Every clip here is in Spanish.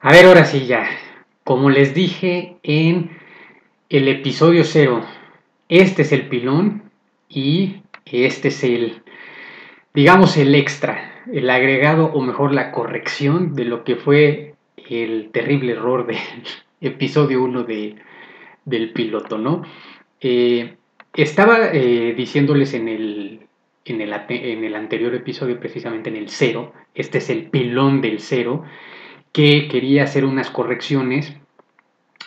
A ver, ahora sí ya. Como les dije en el episodio cero, este es el pilón y este es el, digamos, el extra, el agregado o mejor la corrección de lo que fue el terrible error del episodio 1 de, del piloto, ¿no? Eh, estaba eh, diciéndoles en el, en el, en, el, anterior episodio, precisamente en el cero, este es el pilón del cero, que quería hacer unas correcciones,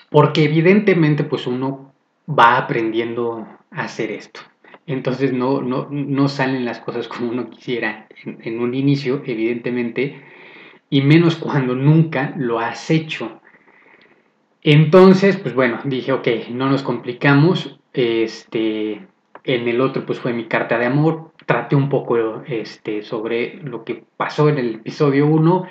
porque evidentemente pues uno va aprendiendo a hacer esto. Entonces no, no, no salen las cosas como uno quisiera en, un inicio, evidentemente, y menos cuando nunca lo has hecho. Entonces, pues bueno, dije, ok, no nos complicamos. Este, en el otro, pues fue mi carta de amor. Traté un poco este, sobre lo que pasó en el episodio 1.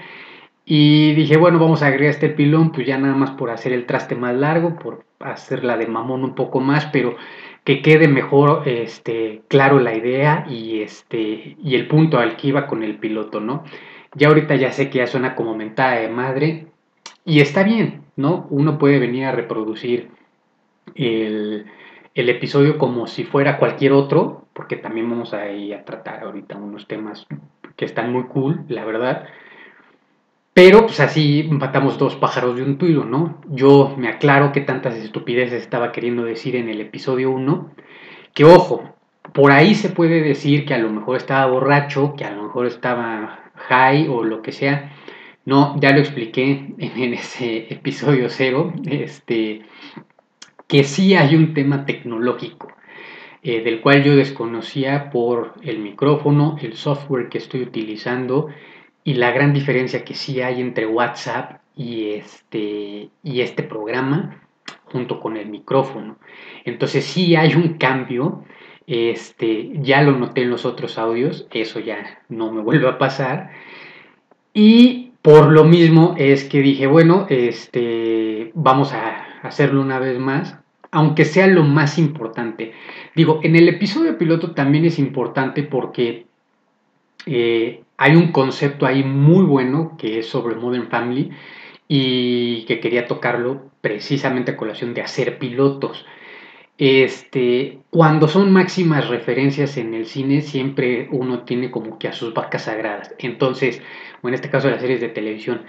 Y dije, bueno, vamos a agregar este pilón, pues ya nada más por hacer el traste más largo, por hacerla de mamón un poco más, pero que quede mejor este, claro la idea y, este, y el punto al que iba con el piloto, ¿no? Ya ahorita ya sé que ya suena como mentada de madre y está bien, ¿no? Uno puede venir a reproducir el, el episodio como si fuera cualquier otro, porque también vamos a a tratar ahorita unos temas que están muy cool, la verdad. Pero pues así matamos dos pájaros de un tiro, ¿no? Yo me aclaro que tantas estupideces estaba queriendo decir en el episodio 1, que ojo, por ahí se puede decir que a lo mejor estaba borracho, que a lo mejor estaba high o lo que sea. No, ya lo expliqué en, ese episodio cero, este, que sí hay un tema tecnológico, eh, del cual yo desconocía por el micrófono, el software que estoy utilizando y la gran diferencia que sí hay entre WhatsApp y este, y este programa junto con el micrófono. Entonces sí hay un cambio, este, ya lo noté en los otros audios, eso ya no me vuelve a pasar. Y por lo mismo es que dije, bueno, este, vamos a hacerlo una vez más, aunque sea lo más importante. Digo, en el episodio piloto también es importante porque eh, hay un concepto ahí muy bueno que es sobre Modern Family y que quería tocarlo precisamente a colación de hacer pilotos. Este, cuando son máximas referencias en el cine, siempre uno tiene como que a sus vacas sagradas. Entonces, o en este caso las series de televisión,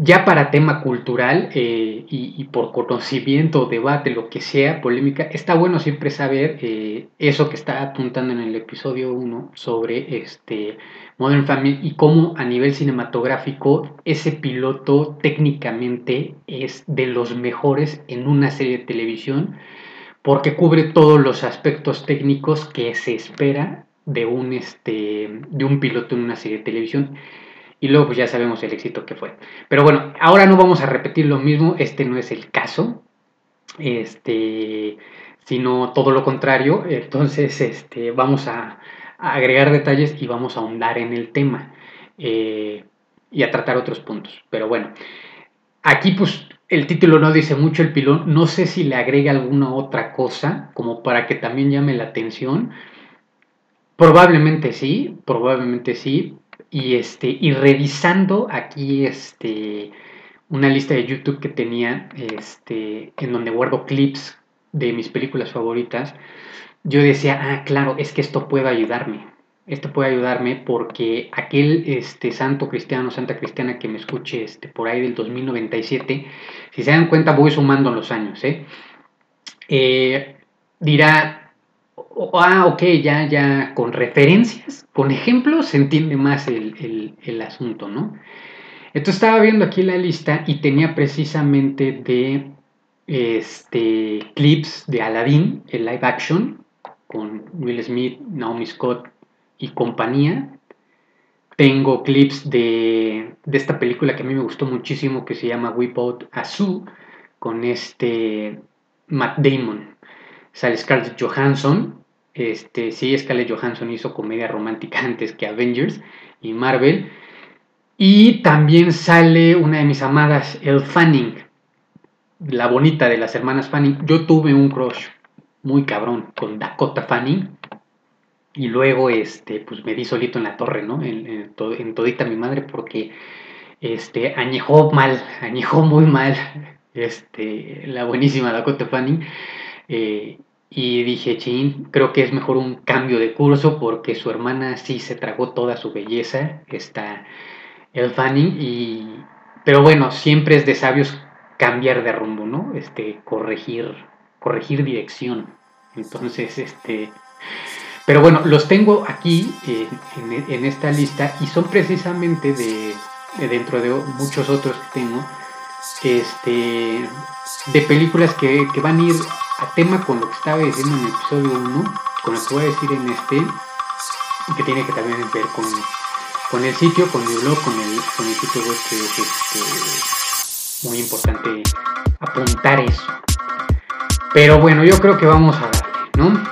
ya para tema cultural eh, y, por conocimiento, debate, lo que sea, polémica, está bueno siempre saber eh, eso que está apuntando en el episodio 1 sobre este Modern Family y cómo a nivel cinematográfico ese piloto técnicamente es de los mejores en una serie de televisión porque cubre todos los aspectos técnicos que se espera de un, este, de un piloto en una serie de televisión y luego pues ya sabemos el éxito que fue. Pero bueno, ahora no vamos a repetir lo mismo, este no es el caso, este, sino todo lo contrario, entonces este, vamos a, agregar detalles y vamos a ahondar en el tema eh, y a tratar otros puntos. Pero bueno, aquí pues el título no dice mucho el pilón, no sé si le agrega alguna otra cosa como para que también llame la atención. Probablemente sí, probablemente sí, y este y revisando aquí este una lista de YouTube que tenía este en donde guardo clips de mis películas favoritas yo decía ah claro es que esto puede ayudarme esto puede ayudarme porque aquel este santo cristiano santa cristiana que me escuche este por ahí del 2097 si se dan cuenta voy sumando los años ¿eh? Eh, dirá ah, ok, ya, ya con referencias, con ejemplos se entiende más el, asunto, ¿no? Entonces estaba viendo aquí la lista y tenía precisamente de este, clips de Aladdin, el live action, con Will Smith, Naomi Scott y compañía. Tengo clips de, de esta película que a mí me gustó muchísimo que se llama Whip Out a con este Matt Damon. Sale Scarlett Johansson este, sí, Scarlett Johansson hizo comedia romántica antes que Avengers y Marvel. Y también sale una de mis amadas, El Fanning, la bonita de las hermanas Fanning. Yo tuve un crush muy cabrón con Dakota Fanning. Y luego, este, pues me di solito en la torre, ¿no? En, en, todita mi madre, porque este, añejó mal, añejó muy mal este, la buenísima Dakota Fanning. Eh, y dije, chin, creo que es mejor un cambio de curso porque su hermana sí se tragó toda su belleza, está el Fanning, y, pero bueno, siempre es de sabios cambiar de rumbo, ¿no? Este, corregir, corregir dirección. Entonces, este, pero bueno, los tengo aquí en, esta lista y son precisamente de, dentro de muchos otros que tengo, este, de películas que, van a ir a tema con lo que estaba diciendo en el episodio 1, con lo que voy a decir en este, que tiene que también ver con, con el sitio, con mi blog, con el, con el sitio web que es este, muy importante apuntar eso. Pero bueno, yo creo que vamos a darle, ¿no?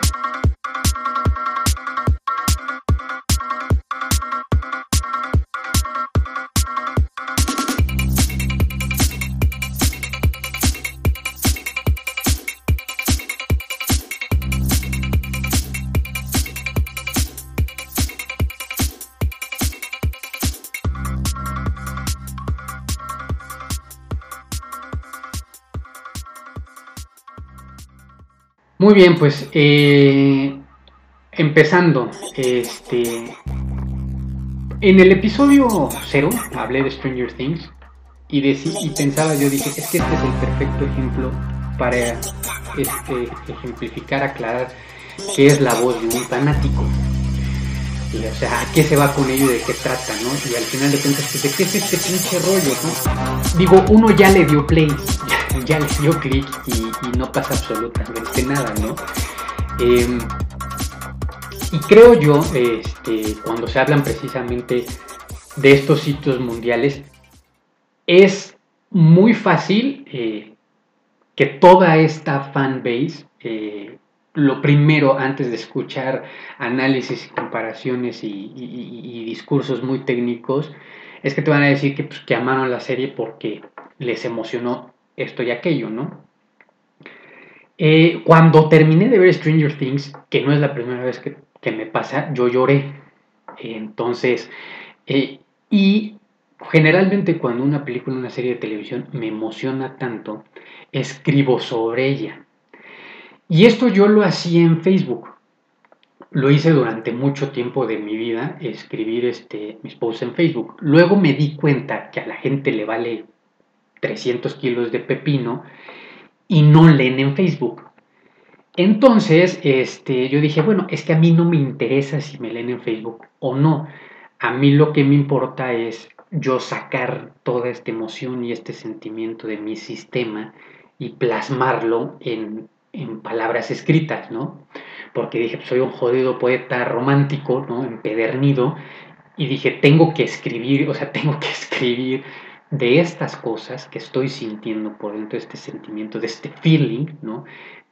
Muy bien, pues eh, empezando, este, en el episodio 0 hablé de Stranger Things y, y pensaba, yo dije, es que este es el perfecto ejemplo para este, ejemplificar, aclarar qué es la voz de un fanático. Y, o sea, ¿a qué se va con ello de qué trata, no? Y al final de cuentas, pues, ¿de qué es este pinche rollo, no? Digo, uno ya le dio play, ya le dio clic y, no pasa absolutamente nada, ¿no? Em, y creo yo, este, cuando se hablan precisamente de estos sitios mundiales, es muy fácil eh, que toda esta fanbase, eh, lo primero antes de escuchar análisis y comparaciones y, discursos muy técnicos, es que te van a decir que, pues, que amaron la serie porque les emocionó esto y aquello, ¿no? Eh, cuando terminé de ver Stranger Things, que no es la primera vez que, me pasa, yo lloré. Entonces, eh, y generalmente cuando una película, una serie de televisión me emociona tanto, escribo sobre ella. Y esto yo lo hacía en Facebook. Lo hice durante mucho tiempo de mi vida, escribir este, mis posts en Facebook. Luego me di cuenta que a la gente le vale 300 kilos de pepino y no leen en Facebook. Entonces, este, yo dije, bueno, es que a mí no me interesa si me leen en Facebook o no. A mí lo que me importa es yo sacar toda esta emoción y este sentimiento de mi sistema y plasmarlo en, en palabras escritas, ¿no? Porque dije, soy un jodido poeta romántico, ¿no? Empedernido. Y dije, tengo que escribir, o sea, tengo que escribir de estas cosas que estoy sintiendo por dentro de este sentimiento, de este feeling, ¿no?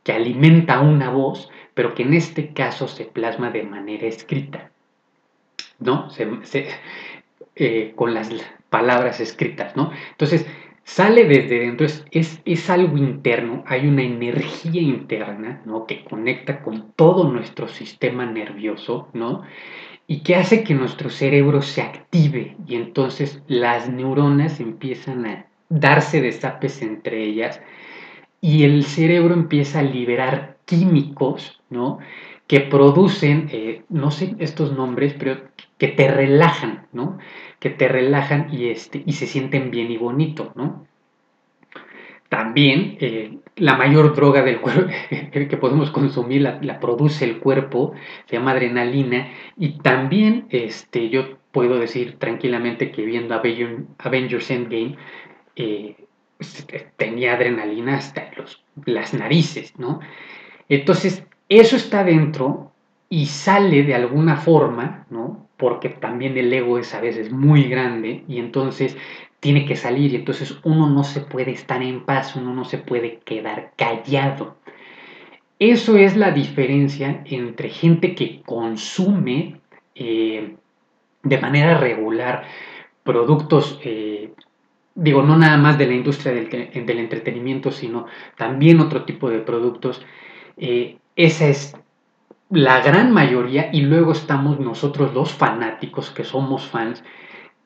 que alimenta una voz, pero que en este caso se plasma de manera escrita, ¿no? Eh, con las palabras escritas, ¿no? Entonces, sale desde dentro, es, es, es, algo interno, hay una energía interna, ¿no? Que conecta con todo nuestro sistema nervioso, ¿no? Y que hace que nuestro cerebro se active y entonces las neuronas empiezan a darse desapes entre ellas y el cerebro empieza a liberar químicos, ¿no? Que producen, eh, no sé estos nombres, pero que te relajan, ¿no? Que te relajan y, este, y se sienten bien y bonito, ¿no? También eh, la mayor droga del cuerpo que podemos consumir la, produce el cuerpo, se llama adrenalina, y también este, yo puedo decir tranquilamente que viendo Avengers Endgame eh, tenía adrenalina hasta los, las narices, ¿no? Entonces, eso está dentro y sale de alguna forma, ¿no? Porque también el ego es a veces muy grande y entonces tiene que salir y entonces uno no se puede estar en paz, uno no se puede quedar callado. Eso es la diferencia entre gente que consume eh, de manera regular productos, eh, digo, no nada más de la industria del, entretenimiento, sino también otro tipo de productos. Eh, esa es la gran mayoría y luego estamos nosotros los fanáticos que somos fans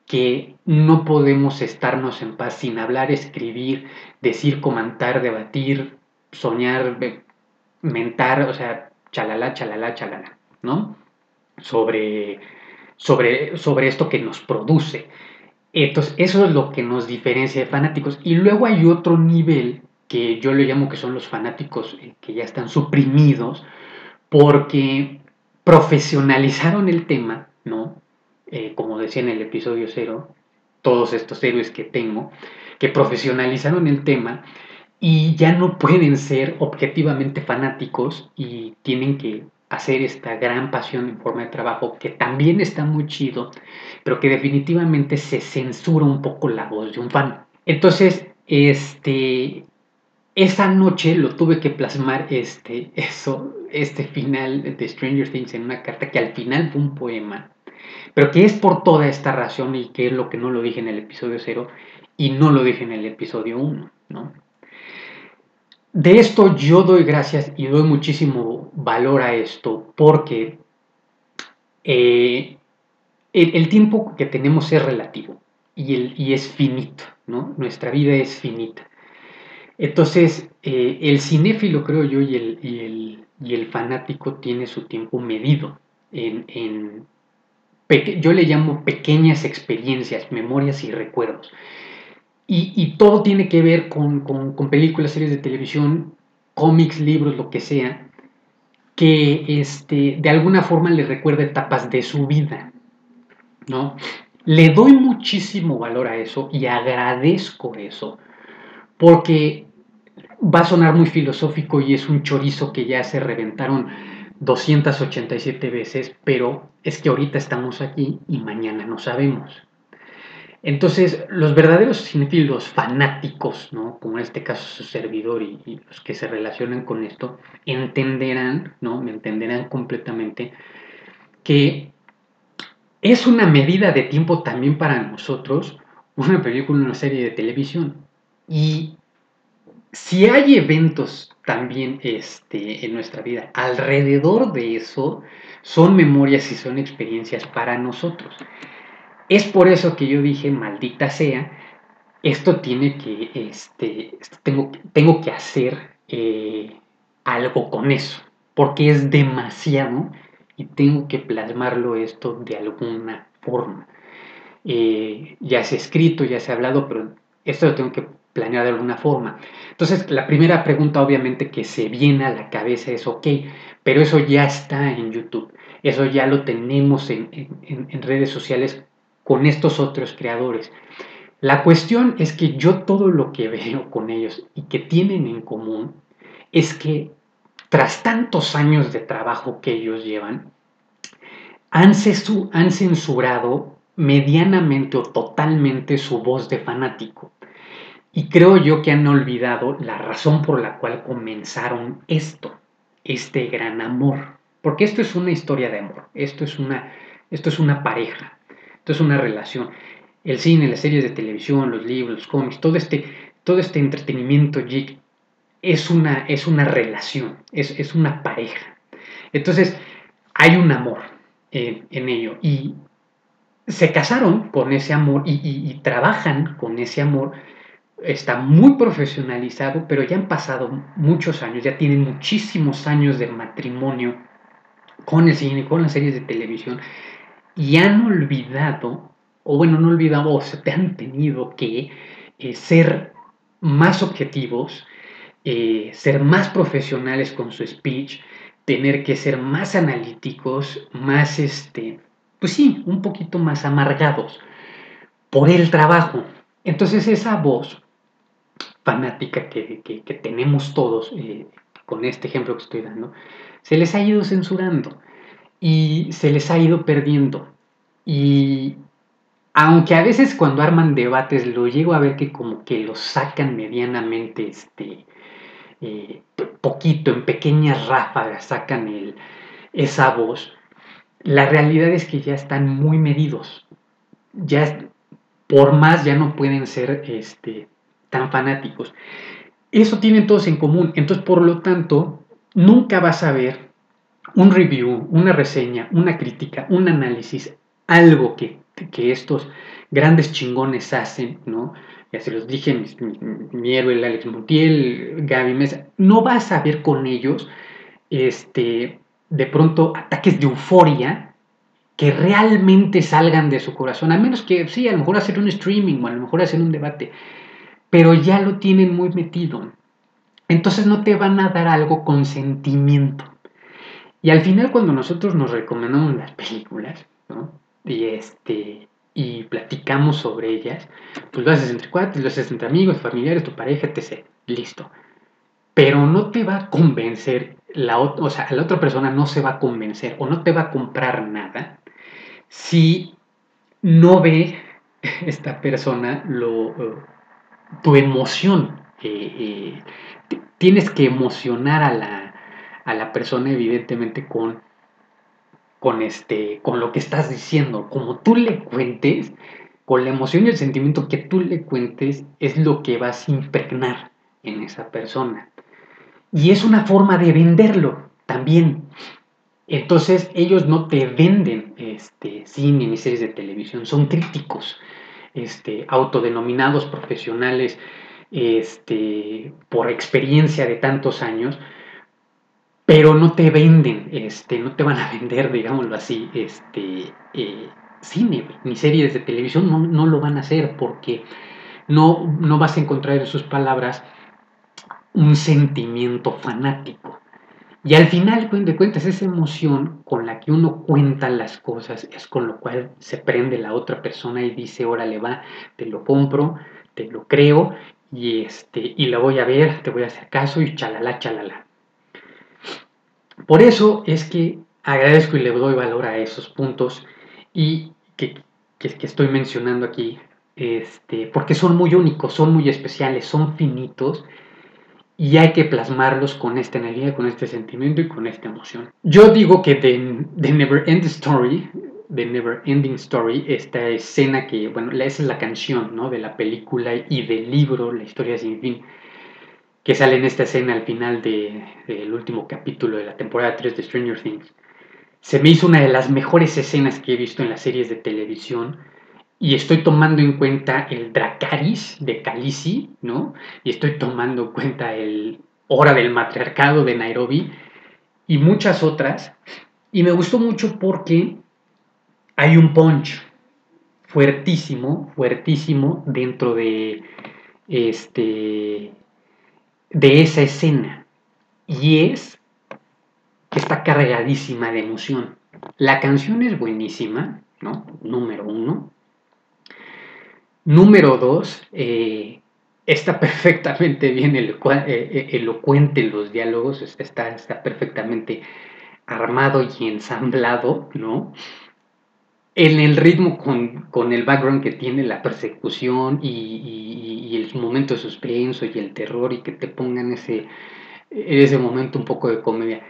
que no podemos estarnos en paz sin hablar, escribir, decir, comentar, debatir, soñar, mentar, o sea, chalala, chalala, chalala, ¿no? Sobre, sobre, sobre esto que nos produce. Entonces, eso es lo que nos diferencia de fanáticos. Y luego hay otro nivel que yo le llamo que son los fanáticos eh, que ya están suprimidos porque profesionalizaron el tema, ¿no? Eh, como decía en el episodio cero, todos estos héroes que tengo, que profesionalizaron el tema y ya no pueden ser objetivamente fanáticos y tienen que hacer esta gran pasión en forma de trabajo que también está muy chido, pero que definitivamente se censura un poco la voz de un fan. Entonces, este, esa noche lo tuve que plasmar este, eso, este final de Stranger Things en una carta que al final fue un poema, pero que es por toda esta razón y que es lo que no lo dije en el episodio 0 y no lo dije en el episodio 1, ¿no? De esto yo doy gracias y doy muchísimo valor a esto porque eh, el, tiempo que tenemos es relativo y, el, y es finito, ¿no? Nuestra vida es finita. Entonces, eh, el cinéfilo, creo yo, y el, y el, fanático tiene su tiempo medido en, yo le llamo pequeñas experiencias, memorias y recuerdos. Y, todo tiene que ver con, películas, series de televisión, cómics, libros, lo que sea, que este, de alguna forma le recuerda etapas de su vida. ¿no? Le doy muchísimo valor a eso y agradezco eso, porque va a sonar muy filosófico y es un chorizo que ya se reventaron 287 veces, pero es que ahorita estamos aquí y mañana no sabemos. Entonces, los verdaderos cinéfilos fanáticos, ¿no? como en este caso su servidor y, los que se relacionan con esto, entenderán, ¿no? me entenderán completamente, que es una medida de tiempo también para nosotros una película, una serie de televisión. Y si hay eventos también este, en nuestra vida alrededor de eso, son memorias y son experiencias para nosotros. Es por eso que yo dije, maldita sea, esto tiene que, este, tengo, tengo que hacer eh, algo con eso, porque es demasiado y tengo que plasmarlo esto de alguna forma. Eh, ya se ha escrito, ya se ha hablado, pero esto lo tengo que planear de alguna forma. Entonces, la primera pregunta obviamente que se viene a la cabeza es, ok, pero eso ya está en YouTube, eso ya lo tenemos en redes sociales con estos otros creadores. La cuestión es que yo todo lo que veo con ellos y que tienen en común es que tras tantos años de trabajo que ellos llevan, han, censurado medianamente o totalmente su voz de fanático. Y creo yo que han olvidado la razón por la cual comenzaron esto, este gran amor. Porque esto es una historia de amor, esto es una, esto es una pareja es una relación. El cine, las series de televisión, los libros, los cómics, todo este, todo este entretenimiento geek es una, es una relación, es, una pareja. Entonces, hay un amor en ello y se casaron con ese amor y, trabajan con ese amor. Está muy profesionalizado, pero ya han pasado muchos años, ya tienen muchísimos años de matrimonio con el cine, con las series de televisión y han olvidado, o bueno, no olvidado, o se te han tenido que eh, ser más objetivos, eh, ser más profesionales con su speech, tener que ser más analíticos, más, este, pues sí, un poquito más amargados por el trabajo. Entonces esa voz fanática que, tenemos todos, eh, con este ejemplo que estoy dando, se les ha ido censurando y se les ha ido perdiendo. Y aunque a veces cuando arman debates lo llego a ver que como que lo sacan medianamente, este, eh, poquito, en pequeñas ráfagas, sacan el, esa voz, la realidad es que ya están muy medidos. Ya por más ya no pueden ser este, tan fanáticos. Eso tienen todos en común. Entonces, por lo tanto, nunca vas a ver un review, una reseña, una crítica, un análisis, algo que que estos grandes chingones hacen, ¿no? Ya se los dije, mi, héroe, el Alex Montiel, Gaby Mesa, no vas a ver con ellos, este, de pronto, ataques de euforia que realmente salgan de su corazón, a menos que sí, a lo mejor hacer un streaming o a lo mejor hacer un debate, pero ya lo tienen muy metido. Entonces no te van a dar algo con sentimiento. Y al final cuando nosotros nos recomendamos las películas. Y este y platicamos sobre ellas, pues lo haces entre cuates, lo haces entre amigos, familiares, tu pareja, etc. Listo. Pero no te va a convencer, la, o sea, la otra persona no se va a convencer o no te va a comprar nada si no ve esta persona lo, tu emoción. Eh, eh, tienes que emocionar a la, a la persona evidentemente con, con, este, con lo que estás diciendo. Como tú le cuentes, con la emoción y el sentimiento que tú le cuentes, es lo que vas a impregnar en esa persona. Y es una forma de venderlo también. Entonces ellos no te venden este, cine ni series de televisión, son críticos, este, autodenominados profesionales este, por experiencia de tantos años, pero no te venden, este, no te van a vender, digámoslo así, eh, cine ni series de televisión, no, lo van a hacer porque no, no vas a encontrar en sus palabras un sentimiento fanático. Y al final de cuentas, esa emoción con la que uno cuenta las cosas es con lo cual se prende la otra persona y dice, órale va, te lo compro, te lo creo y, este, y la voy a ver, te voy a hacer caso y chalala, chalala. Por eso es que agradezco y le doy valor a esos puntos y que, estoy mencionando aquí, este, porque son muy únicos, son muy especiales, son finitos y hay que plasmarlos con esta energía, con este sentimiento y con esta emoción. Yo digo que de, Never End Story, de Never Ending Story, esta escena que, bueno, esa es la canción, ¿no? De la película y del libro, La historia sin fin, que sale en esta escena al final del último capítulo de la temporada 3 de Stranger Things. Se me hizo una de las mejores escenas que he visto en las series de televisión y estoy tomando en cuenta el Dracaris de Khaleesi, ¿no? Y estoy tomando en cuenta el Hora del Matriarcado de Nairobi y muchas otras. Y me gustó mucho porque hay un punch fuertísimo, fuertísimo dentro de este de esa escena y es que está cargadísima de emoción. La canción es buenísima, ¿no? Número uno. Número dos, eh, está perfectamente bien eh, eh, elocuente los diálogos, está, está perfectamente armado y ensamblado, ¿no? En el ritmo con, el background que tiene la persecución y, el momento de suspenso y el terror y que te pongan ese, ese momento un poco de comedia,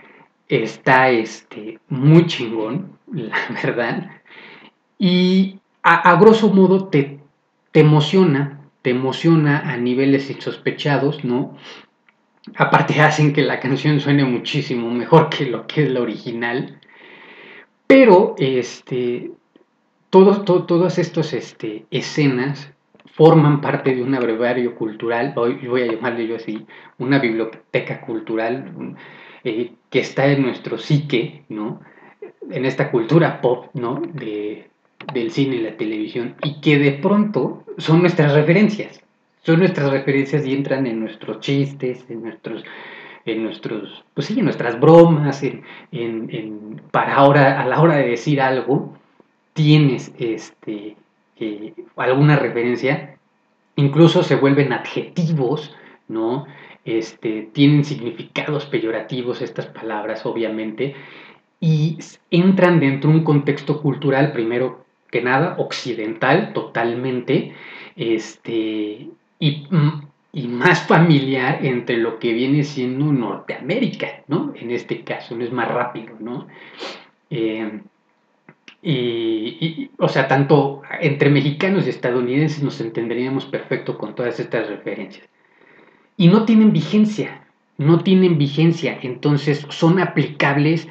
está este, muy chingón, la verdad. Y a, grosso modo te, te emociona, te emociona a niveles insospechados, ¿no? Aparte hacen que la canción suene muchísimo mejor que lo que es la original. Pero este, todas estas este, escenas forman parte de un abreviario cultural, hoy voy a llamarle yo así, una biblioteca cultural eh, que está en nuestro psique, ¿no? En esta cultura pop, ¿no? De, del cine y la televisión, y que de pronto son nuestras referencias, son nuestras referencias y entran en nuestros chistes, en nuestros, en nuestros, pues sí, en nuestras bromas, en, en, para ahora, a la hora de decir algo, tienes este, eh, alguna referencia, incluso se vuelven adjetivos, ¿no? Este, tienen significados peyorativos estas palabras, obviamente, y entran dentro de un contexto cultural, primero que nada, occidental totalmente, este, y, y, más familiar entre lo que viene siendo Norteamérica, ¿no? En este caso, no es más rápido, ¿no? Eh, y, o sea, tanto entre mexicanos y estadounidenses nos entenderíamos perfecto con todas estas referencias. Y no tienen vigencia, no tienen vigencia, entonces son aplicables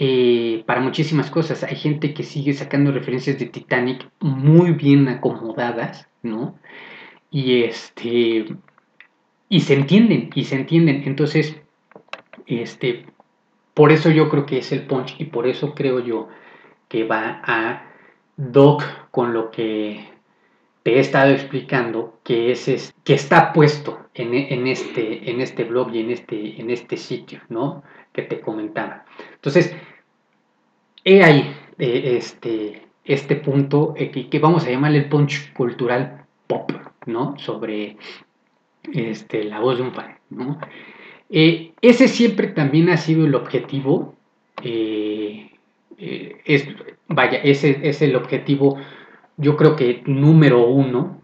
eh, para muchísimas cosas. Hay gente que sigue sacando referencias de Titanic muy bien acomodadas, ¿no? Y este y se entienden, y se entienden. Entonces, este, por eso yo creo que es el punch y por eso creo yo que va a Doc con lo que te he estado explicando, que es, que está puesto en, en, este, en este blog y en este, en este sitio, ¿no? Que te comentaba. Entonces, he ahí eh, este, este punto que, vamos a llamarle el punch cultural pop, ¿no? Sobre este, la voz de un fan, ¿no? Eh, ese siempre también ha sido el objetivo, eh, vaya, ese es el objetivo, yo creo que número uno,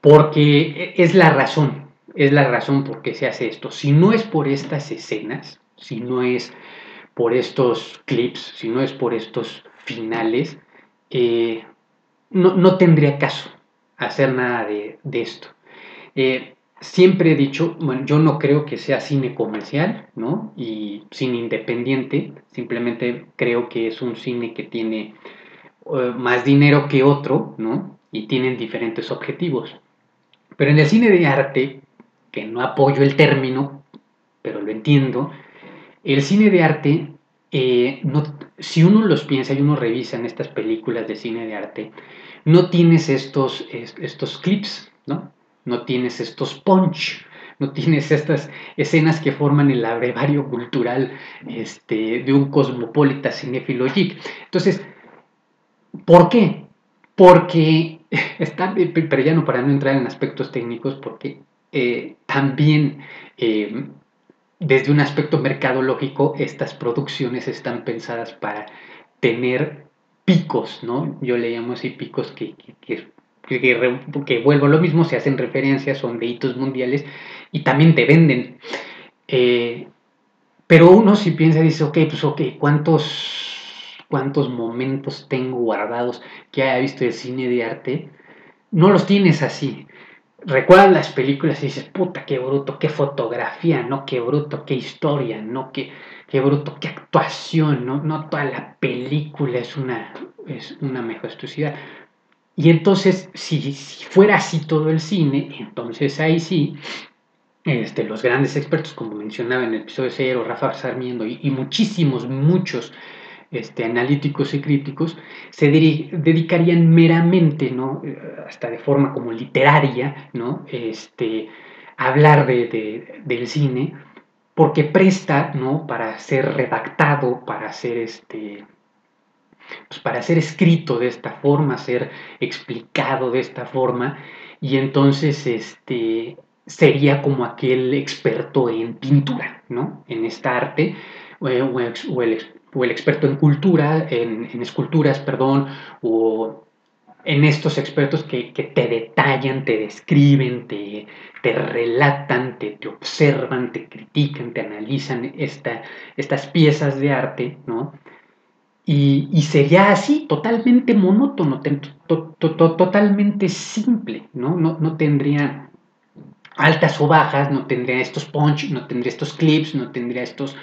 porque es la razón, es la razón por qué se hace esto. Si no es por estas escenas, si no es por estos clips, si no es por estos finales, no, tendría caso hacer nada de, esto siempre he dicho, bueno, yo no creo que sea cine comercial, ¿no? Y cine independiente, simplemente creo que es un cine que tiene eh, más dinero que otro, ¿no? Y tienen diferentes objetivos. Pero en el cine de arte, que no apoyo el término, pero lo entiendo, el cine de arte, eh, no, si uno los piensa y uno revisa en estas películas de cine de arte, no tienes estos, estos clips, ¿no? no tienes estos punch, no tienes estas escenas que forman el abrevario cultural este, de un cosmopolita cinéfilo geek. Entonces, ¿por qué? Porque, está, pero ya no para no entrar en aspectos técnicos, porque eh, también eh, desde un aspecto mercadológico estas producciones están pensadas para tener picos, ¿no? Yo le llamo así picos que, que que, vuelvo a lo mismo, se hacen referencias, son de hitos mundiales y también te venden. Eh, pero uno si piensa, dice, ok, pues ok, ¿cuántos, ¿cuántos momentos tengo guardados que haya visto el cine de arte? No los tienes así. Recuerdas las películas y dices, puta, qué bruto, qué fotografía, no, qué bruto, qué historia, no, qué, qué bruto, qué actuación, no, no toda la película es una, es una majestuosidad. Y entonces, si, fuera así todo el cine, entonces ahí sí, este, los grandes expertos, como mencionaba en el episodio 0, Rafa Sarmiento y, muchísimos, muchos este, analíticos y críticos, se dedicarían meramente, ¿no? hasta de forma como literaria, ¿no? este, a hablar de, del cine, porque presta ¿no? para ser redactado, para ser este, pues para ser escrito de esta forma, ser explicado de esta forma, y entonces este, sería como aquel experto en pintura, ¿no? En esta arte, o, el, experto en cultura, en, esculturas, perdón, o en estos expertos que, te detallan, te describen, te, te relatan, te, te, observan, te critican, te analizan esta, estas piezas de arte, ¿no? Y, sería así, totalmente monótono, totalmente simple, ¿no? ¿no? tendría altas o bajas, no tendría estos punch, no tendría estos clips, no tendría estos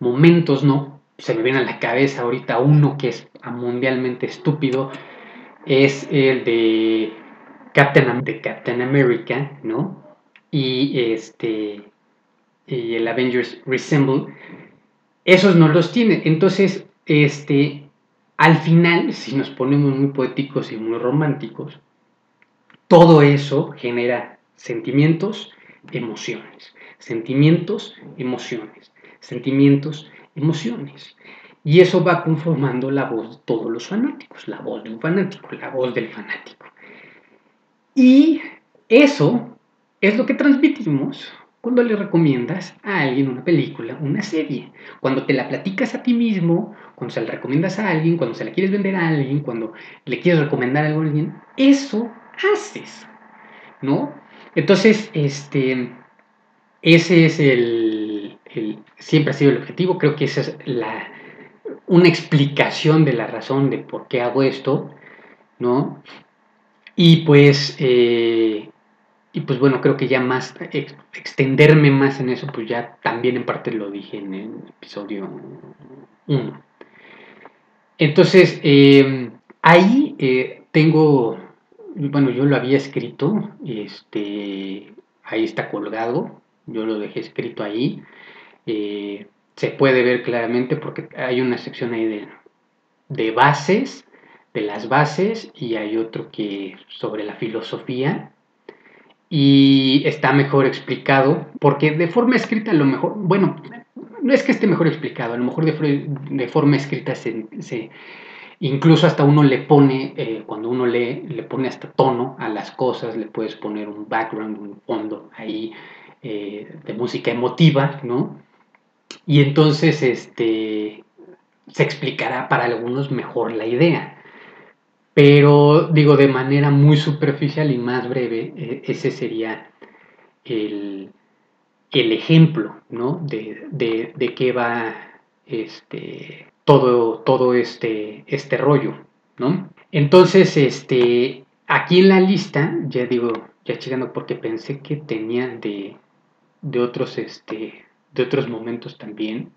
momentos, ¿no? Se me viene a la cabeza ahorita uno que es mundialmente estúpido, es el de Captain, America, ¿no? Y este y el Avengers Resemble, esos no los tiene. Entonces, este, al final, si nos ponemos muy poéticos y muy románticos, todo eso genera sentimientos, emociones, sentimientos, emociones, sentimientos, emociones. Y eso va conformando la voz de todos los fanáticos, la voz de un fanático, la voz del fanático. Y eso es lo que transmitimos cuando le recomiendas a alguien una película, una serie, cuando te la platicas a ti mismo, cuando se la recomiendas a alguien, cuando se la quieres vender a alguien, cuando le quieres recomendar algo a alguien, eso haces, ¿no? Entonces, este, ese es el, siempre ha sido el objetivo, creo que esa es la, una explicación de la razón de por qué hago esto, ¿no? Y pues, eh, y pues bueno, creo que ya más, extenderme más en eso, pues ya también en parte lo dije en el episodio 1. Entonces, eh, ahí eh, tengo, bueno, yo lo había escrito, este, ahí está colgado, yo lo dejé escrito ahí. Eh, se puede ver claramente porque hay una sección ahí de, bases, de las bases, y hay otro que sobre la filosofía y está mejor explicado, porque de forma escrita a lo mejor, bueno, no es que esté mejor explicado, a lo mejor de, de forma escrita se, incluso hasta uno le pone, eh, cuando uno lee, le pone hasta tono a las cosas, le puedes poner un background, un fondo ahí eh, de música emotiva, ¿no? Y entonces este, se explicará para algunos mejor la idea. Pero digo, de manera muy superficial y más breve, eh, ese sería el, ejemplo, ¿no? De, de, qué va este, todo, todo este, este rollo, ¿no? Entonces, este, aquí en la lista, ya digo, ya llegando porque pensé que tenía de, de otros, este, de otros momentos también,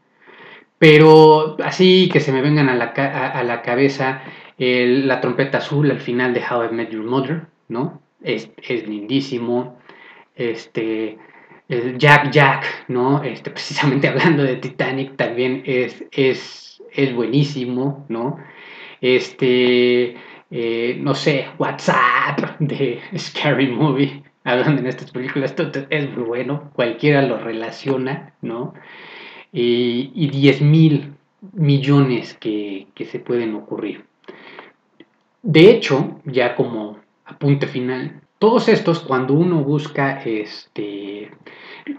pero así que se me vengan a la, a la cabeza la trompeta azul al final de How I Met Your Mother, ¿no? Es, lindísimo. Este, el Jack Jack, ¿no? Este, precisamente hablando de Titanic, también es, es, es buenísimo, ¿no? Este, eh, no sé, WhatsApp de Scary Movie, hablando en estas películas, es muy bueno, cualquiera lo relaciona, ¿no? Y, y 10 mil millones que, que se pueden ocurrir. De hecho, ya como apunte final, todos estos cuando uno busca este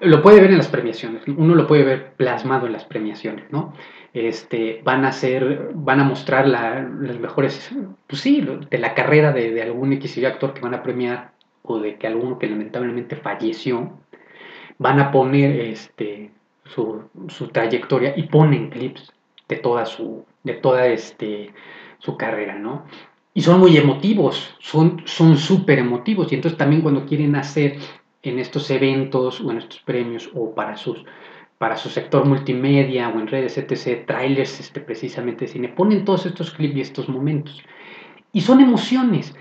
lo puede ver en las premiaciones, uno lo puede ver plasmado en las premiaciones, ¿no? Este, van a ser, van a mostrar las mejores, pues sí, de la carrera de, algún X actor que van a premiar o de que alguno que lamentablemente falleció, van a poner este, su, su trayectoria y ponen clips de toda su, de toda este, su carrera, ¿no? y son muy emotivos, son súper emotivos. Y entonces también cuando quieren hacer en estos eventos o en estos premios o para sus para su sector multimedia o en redes, etc., trailers este, precisamente de cine, ponen todos estos clips y estos momentos. Y son emociones.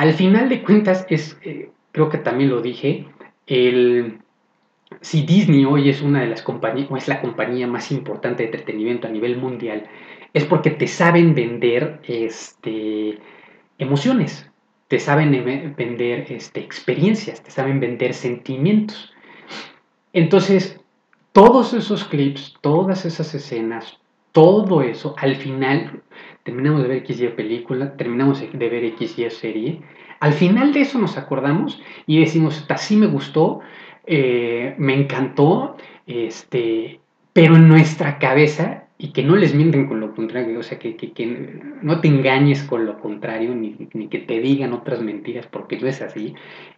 Al final de cuentas, es, eh, creo que también lo dije, el, si Disney hoy es una de las compañías, o es la compañía más importante de entretenimiento a nivel mundial, es porque te saben vender este, emociones, te saben vender este, experiencias, te saben vender sentimientos. Entonces, todos esos clips, todas esas escenas, todo eso, al final, terminamos de ver X y película, terminamos de ver X y serie, al final de eso nos acordamos y decimos, así me gustó, eh, me encantó, este, pero en nuestra cabeza y que no les mienten con lo contrario, o sea, que, no te engañes con lo contrario, ni, que te digan otras mentiras, porque no es así.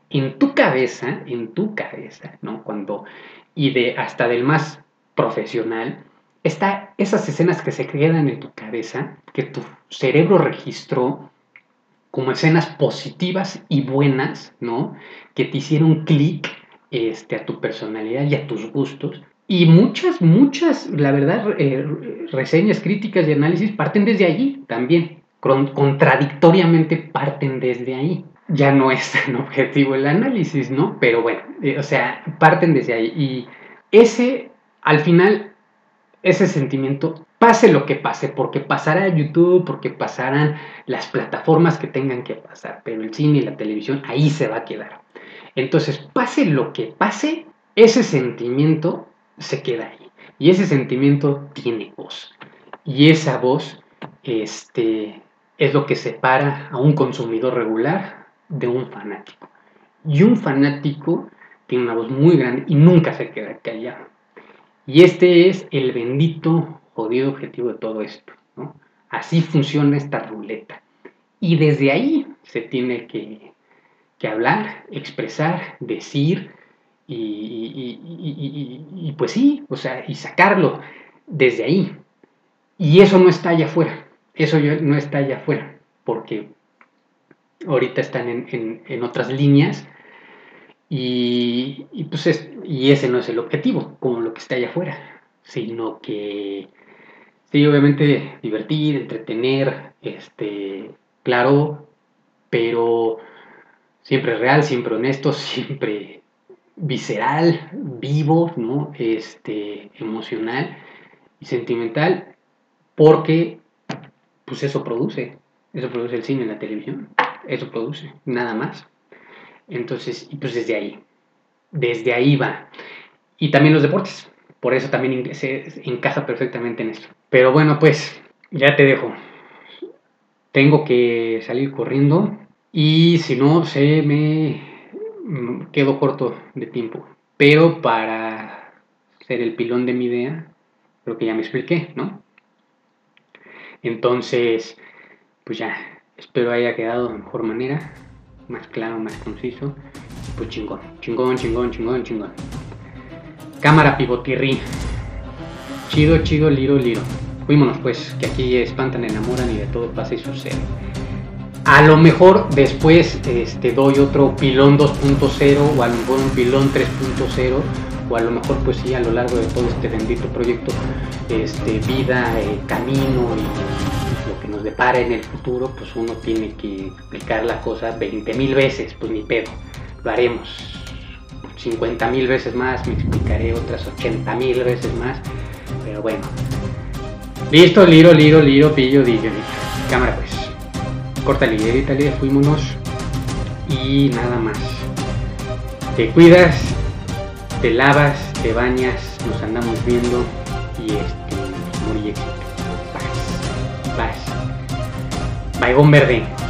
En tu cabeza, en tu cabeza, ¿no? Cuando, y de hasta del más profesional, está esas escenas que se quedan en tu cabeza, que tu cerebro registró como escenas positivas y buenas, ¿no? Que te hicieron clic este, a tu personalidad y a tus gustos y muchas, muchas, la verdad, eh, reseñas, críticas y análisis parten desde allí también. Contradictoriamente parten desde ahí. Ya no es tan objetivo el análisis, ¿no? Pero bueno, eh, o sea, parten desde ahí. Y ese, al final, ese sentimiento, pase lo que pase, porque pasará YouTube, porque pasarán las plataformas que tengan que pasar, pero el cine y la televisión ahí se va a quedar. Entonces, pase lo que pase, ese sentimiento se queda ahí. Y ese sentimiento tiene voz. Y esa voz este, es lo que separa a un consumidor regular de un fanático. Y un fanático tiene una voz muy grande y nunca se queda callado. Y este es el bendito, jodido objetivo de todo esto. Así funciona esta ruleta. Y desde ahí se tiene que, que hablar, expresar, decir, y, pues sí, o sea, y sacarlo desde ahí. Y eso no está allá afuera, eso no está allá afuera, porque ahorita están en, otras líneas Y, pues y ese no es el objetivo, como lo que está allá afuera, sino que sí, obviamente divertir, entretener, este, claro, pero siempre real, siempre honesto, siempre visceral, vivo, ¿no? Este, emocional y sentimental, porque pues eso produce, eso produce el cine, la televisión, eso produce, nada más. Entonces, y pues desde ahí, desde ahí va. Y también los deportes, por eso también se encaja perfectamente en esto. Pero bueno, pues ya te dejo. Tengo que salir corriendo y si no, se me mm, quedo corto de tiempo. Pero para ser el pilón de mi idea, creo que ya me expliqué, ¿no? Entonces, pues ya, espero haya quedado de mejor manera, más claro, más conciso. Pues chingón, chingón, chingón, chingón, chingón. Cámara pivotirri. Chido, chido, liro, liro. Fuímonos pues, que aquí espantan, enamoran y de todo pasa y sucede. A lo mejor después este, doy otro pilón 2.0 o a lo mejor un pilón 3.0 o a lo mejor pues sí a lo largo de todo este bendito proyecto este, vida, eh, camino y nos depara en el futuro pues uno tiene que explicar la cosa 20 mil veces, pues ni pedo, lo haremos 50 mil veces más, me explicaré otras 80 mil veces más, pero bueno. Listo, liro, liro, liro, pillo, dillo, cámara pues. Corta edítale, fuímonos y nada más. Te cuidas, te lavas, te bañas, nos andamos viendo y este, muy éxito. Baigón verde.